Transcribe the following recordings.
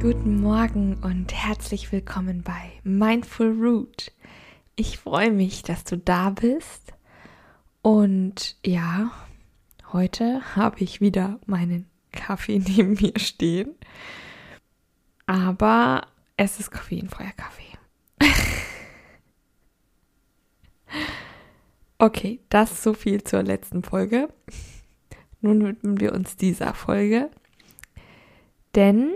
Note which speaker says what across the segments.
Speaker 1: Guten Morgen und herzlich willkommen bei Mindful Root. Ich freue mich, dass du da bist. Und ja, heute habe ich wieder meinen Kaffee neben mir stehen. Aber es ist koffeinfreier Kaffee. okay, das so viel zur letzten Folge. Nun widmen wir uns dieser Folge. Denn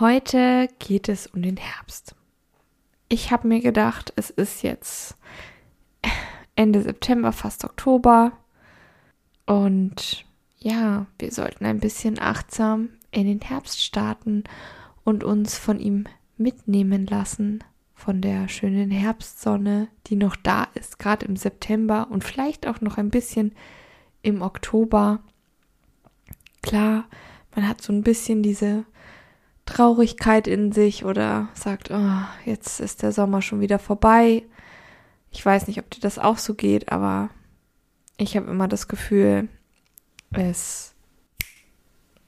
Speaker 1: Heute geht es um den Herbst. Ich habe mir gedacht, es ist jetzt Ende September, fast Oktober. Und ja, wir sollten ein bisschen achtsam in den Herbst starten und uns von ihm mitnehmen lassen, von der schönen Herbstsonne, die noch da ist, gerade im September und vielleicht auch noch ein bisschen im Oktober. Klar, man hat so ein bisschen diese Traurigkeit in sich oder sagt, oh, jetzt ist der Sommer schon wieder vorbei. Ich weiß nicht, ob dir das auch so geht, aber ich habe immer das Gefühl, es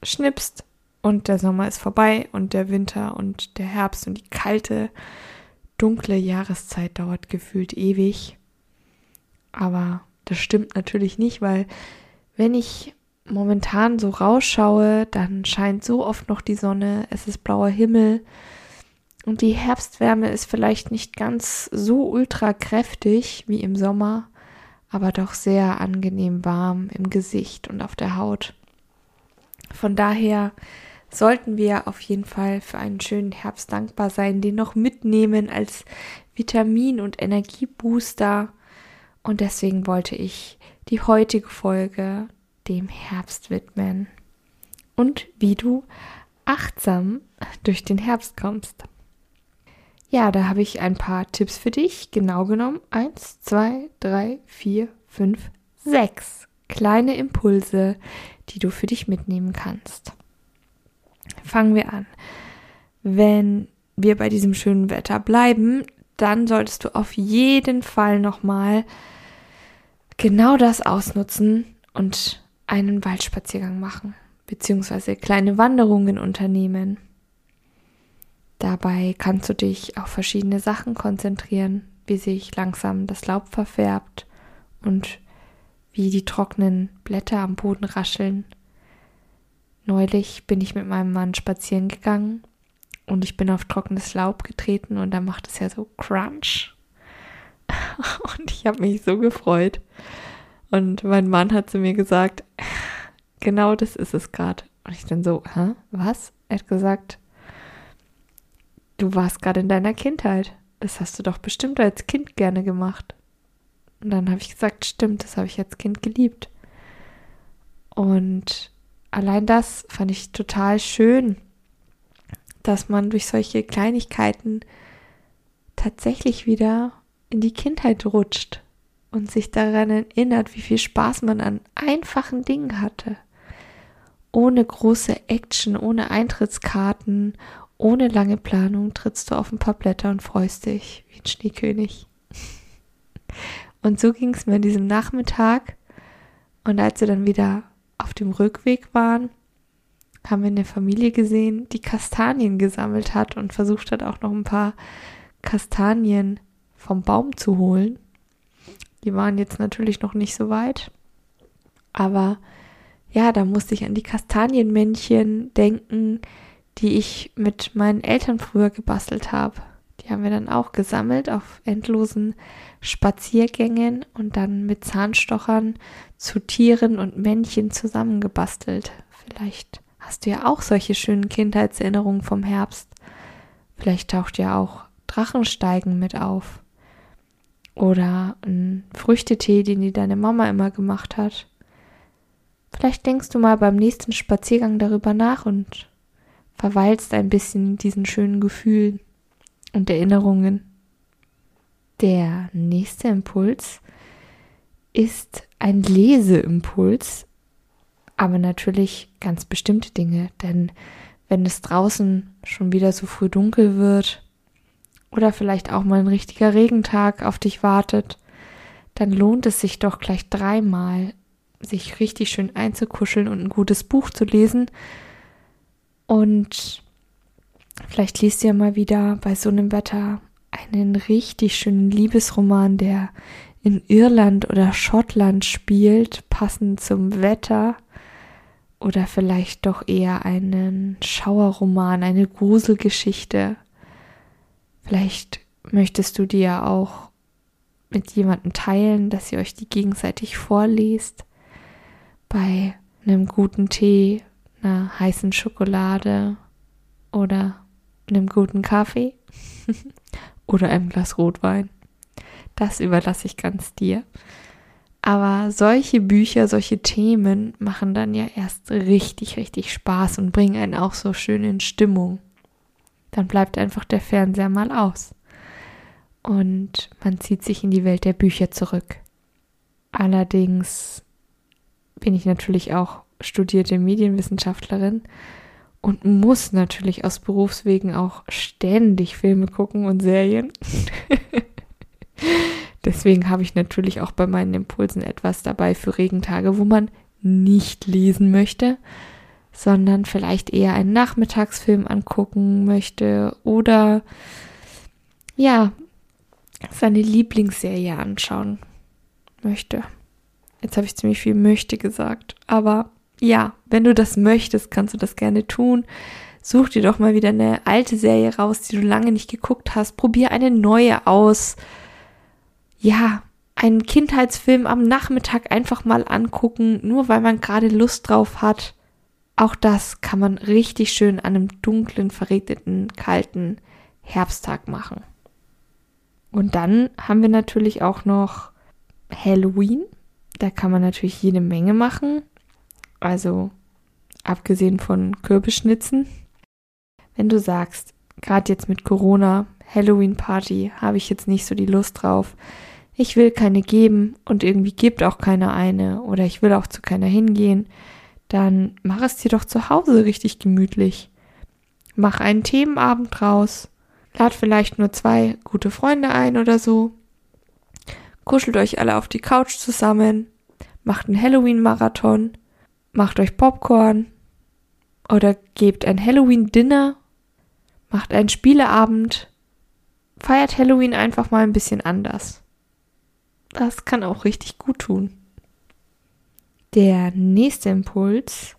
Speaker 1: schnipst und der Sommer ist vorbei und der Winter und der Herbst und die kalte, dunkle Jahreszeit dauert gefühlt ewig. Aber das stimmt natürlich nicht, weil wenn ich momentan so rausschaue, dann scheint so oft noch die Sonne, es ist blauer Himmel und die Herbstwärme ist vielleicht nicht ganz so ultra kräftig wie im Sommer, aber doch sehr angenehm warm im Gesicht und auf der Haut. Von daher sollten wir auf jeden Fall für einen schönen Herbst dankbar sein, den noch mitnehmen als Vitamin- und Energiebooster. Und deswegen wollte ich die heutige Folge dem Herbst widmen und wie du achtsam durch den Herbst kommst. Ja, da habe ich ein paar Tipps für dich. Genau genommen eins, zwei, drei, vier, fünf, sechs kleine Impulse, die du für dich mitnehmen kannst. Fangen wir an. Wenn wir bei diesem schönen Wetter bleiben, dann solltest du auf jeden Fall nochmal genau das ausnutzen und einen Waldspaziergang machen, beziehungsweise kleine Wanderungen unternehmen. Dabei kannst du dich auf verschiedene Sachen konzentrieren, wie sich langsam das Laub verfärbt und wie die trockenen Blätter am Boden rascheln. Neulich bin ich mit meinem Mann spazieren gegangen und ich bin auf trockenes Laub getreten und da macht es ja so Crunch. Und ich habe mich so gefreut. Und mein Mann hat zu mir gesagt, genau das ist es gerade. Und ich dann so, hä, was? Er hat gesagt, du warst gerade in deiner Kindheit. Das hast du doch bestimmt als Kind gerne gemacht. Und dann habe ich gesagt, stimmt, das habe ich als Kind geliebt. Und allein das fand ich total schön, dass man durch solche Kleinigkeiten tatsächlich wieder in die Kindheit rutscht und sich daran erinnert, wie viel Spaß man an einfachen Dingen hatte. Ohne große Action, ohne Eintrittskarten, ohne lange Planung trittst du auf ein paar Blätter und freust dich wie ein Schneekönig. Und so ging es mir an diesem Nachmittag. Und als wir dann wieder auf dem Rückweg waren, haben wir eine Familie gesehen, die Kastanien gesammelt hat und versucht hat, auch noch ein paar Kastanien vom Baum zu holen. Die waren jetzt natürlich noch nicht so weit. Aber ja, da musste ich an die Kastanienmännchen denken, die ich mit meinen Eltern früher gebastelt habe. Die haben wir dann auch gesammelt auf endlosen Spaziergängen und dann mit Zahnstochern zu Tieren und Männchen zusammengebastelt. Vielleicht hast du ja auch solche schönen Kindheitserinnerungen vom Herbst. Vielleicht taucht ja auch Drachensteigen mit auf. Oder ein Früchtetee, den dir deine Mama immer gemacht hat. Vielleicht denkst du mal beim nächsten Spaziergang darüber nach und verweilst ein bisschen in diesen schönen Gefühlen und Erinnerungen. Der nächste Impuls ist ein Leseimpuls, aber natürlich ganz bestimmte Dinge, denn wenn es draußen schon wieder so früh dunkel wird oder vielleicht auch mal ein richtiger Regentag auf dich wartet, dann lohnt es sich doch gleich dreimal, sich richtig schön einzukuscheln und ein gutes Buch zu lesen. Und vielleicht liest ihr mal wieder bei so einem Wetter einen richtig schönen Liebesroman, der in Irland oder Schottland spielt, passend zum Wetter. Oder vielleicht doch eher einen Schauerroman, eine Gruselgeschichte. Vielleicht möchtest du dir auch mit jemandem teilen, dass ihr euch die gegenseitig vorlest. Bei einem guten Tee, einer heißen Schokolade oder einem guten Kaffee oder einem Glas Rotwein. Das überlasse ich ganz dir. Aber solche Bücher, solche Themen machen dann ja erst richtig, richtig Spaß und bringen einen auch so schön in Stimmung. Dann bleibt einfach der Fernseher mal aus. Und man zieht sich in die Welt der Bücher zurück. Allerdings bin ich natürlich auch studierte Medienwissenschaftlerin und muss natürlich aus Berufswegen auch ständig Filme gucken und Serien. Deswegen habe ich natürlich auch bei meinen Impulsen etwas dabei für Regentage, wo man nicht lesen möchte, sondern vielleicht eher einen Nachmittagsfilm angucken möchte oder ja, seine Lieblingsserie anschauen möchte. Jetzt habe ich ziemlich viel möchte gesagt, aber ja, wenn du das möchtest, kannst du das gerne tun. Such dir doch mal wieder eine alte Serie raus, die du lange nicht geguckt hast. Probier eine neue aus ja, einen Kindheitsfilm am Nachmittag einfach mal angucken, nur weil man gerade Lust drauf hat. Auch das kann man richtig schön an einem dunklen, verregneten, kalten Herbsttag machen. Und dann haben wir natürlich auch noch Halloween. Da kann man natürlich jede Menge machen. Also abgesehen von Kürbisschnitzen. Wenn du sagst, gerade jetzt mit Corona, Halloween Party, habe ich jetzt nicht so die Lust drauf, ich will keine geben und irgendwie gibt auch keiner eine oder ich will auch zu keiner hingehen, dann mach es dir doch zu Hause richtig gemütlich. Mach einen Themenabend draus, lad vielleicht nur zwei gute Freunde ein oder so, kuschelt euch alle auf die Couch zusammen, macht einen Halloween-Marathon, macht euch Popcorn. Oder gebt ein Halloween-Dinner, macht einen Spieleabend, feiert Halloween einfach mal ein bisschen anders. Das kann auch richtig gut tun. Der nächste Impuls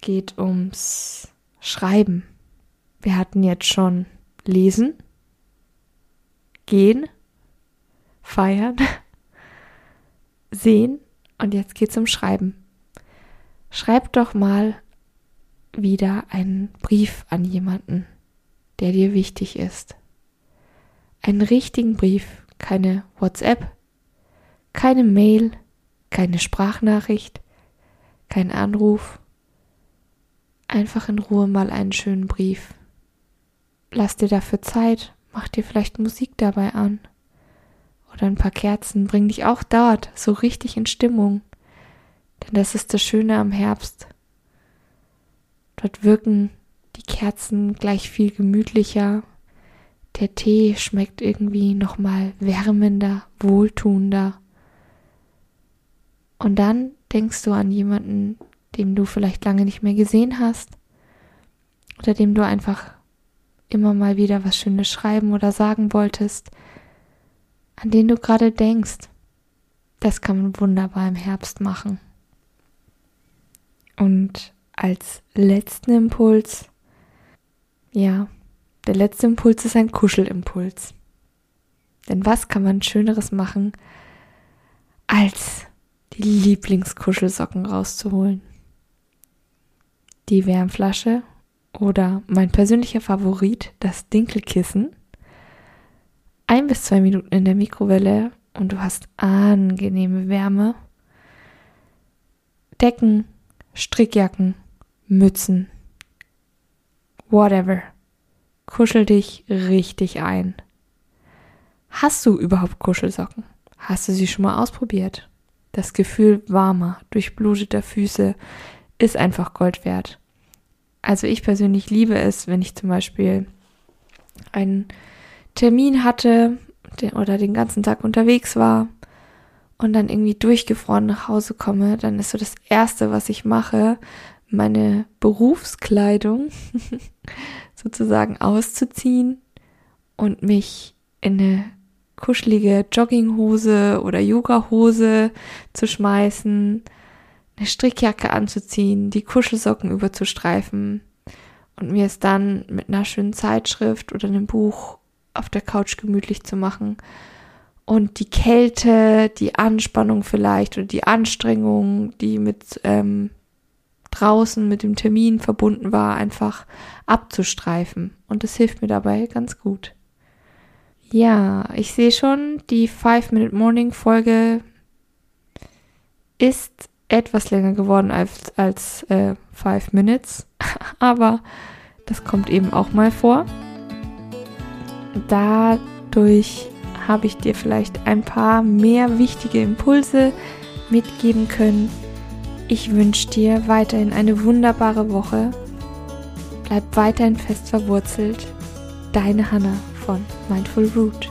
Speaker 1: geht ums Schreiben. Wir hatten jetzt schon lesen, gehen, feiern, sehen und jetzt geht's um Schreiben. Schreib doch mal wieder einen Brief an jemanden, der dir wichtig ist. Einen richtigen Brief, keine WhatsApp, keine Mail, keine Sprachnachricht, kein Anruf. Einfach in Ruhe mal einen schönen Brief. Lass dir dafür Zeit, mach dir vielleicht Musik dabei an. Oder ein paar Kerzen, bring dich auch dort so richtig in Stimmung. Denn das ist das Schöne am Herbst. Dort wirken die Kerzen gleich viel gemütlicher. Der Tee schmeckt irgendwie nochmal wärmender, wohltuender. Und dann denkst du an jemanden, dem du vielleicht lange nicht mehr gesehen hast oder dem du einfach immer mal wieder was Schönes schreiben oder sagen wolltest, an den du gerade denkst. Das kann man wunderbar im Herbst machen. Und als letzten Impuls, ja, der letzte Impuls ist ein Kuschelimpuls. Denn was kann man Schöneres machen, als die Lieblingskuschelsocken rauszuholen. Die Wärmflasche oder mein persönlicher Favorit, das Dinkelkissen. Ein bis zwei Minuten in der Mikrowelle und du hast angenehme Wärme. Decken, Strickjacken, Mützen, whatever. Kuschel dich richtig ein. Hast du überhaupt Kuschelsocken? Hast du sie schon mal ausprobiert? Das Gefühl warmer, durchbluteter Füße ist einfach Gold wert. Also ich persönlich liebe es, wenn ich zum Beispiel einen Termin hatte oder den ganzen Tag unterwegs war und dann irgendwie durchgefroren nach Hause komme, dann ist so das Erste, was ich mache, meine Berufskleidung sozusagen auszuziehen und mich in eine kuschelige Jogginghose oder Yogahose zu schmeißen, eine Strickjacke anzuziehen, die Kuschelsocken überzustreifen. Und mir es dann mit einer schönen Zeitschrift oder einem Buch auf der Couch gemütlich zu machen und die Kälte, die Anspannung vielleicht oder die Anstrengung, die mit ähm, draußen mit dem Termin verbunden war, einfach abzustreifen. Und das hilft mir dabei ganz gut. Ja, ich sehe schon, die Five Minute Morning Folge ist etwas länger geworden als, als äh, Five Minutes, aber das kommt eben auch mal vor. Dadurch habe ich dir vielleicht ein paar mehr wichtige Impulse mitgeben können. Ich wünsche dir weiterhin eine wunderbare Woche. Bleib weiterhin fest verwurzelt. Deine Hanna von Mindful Root.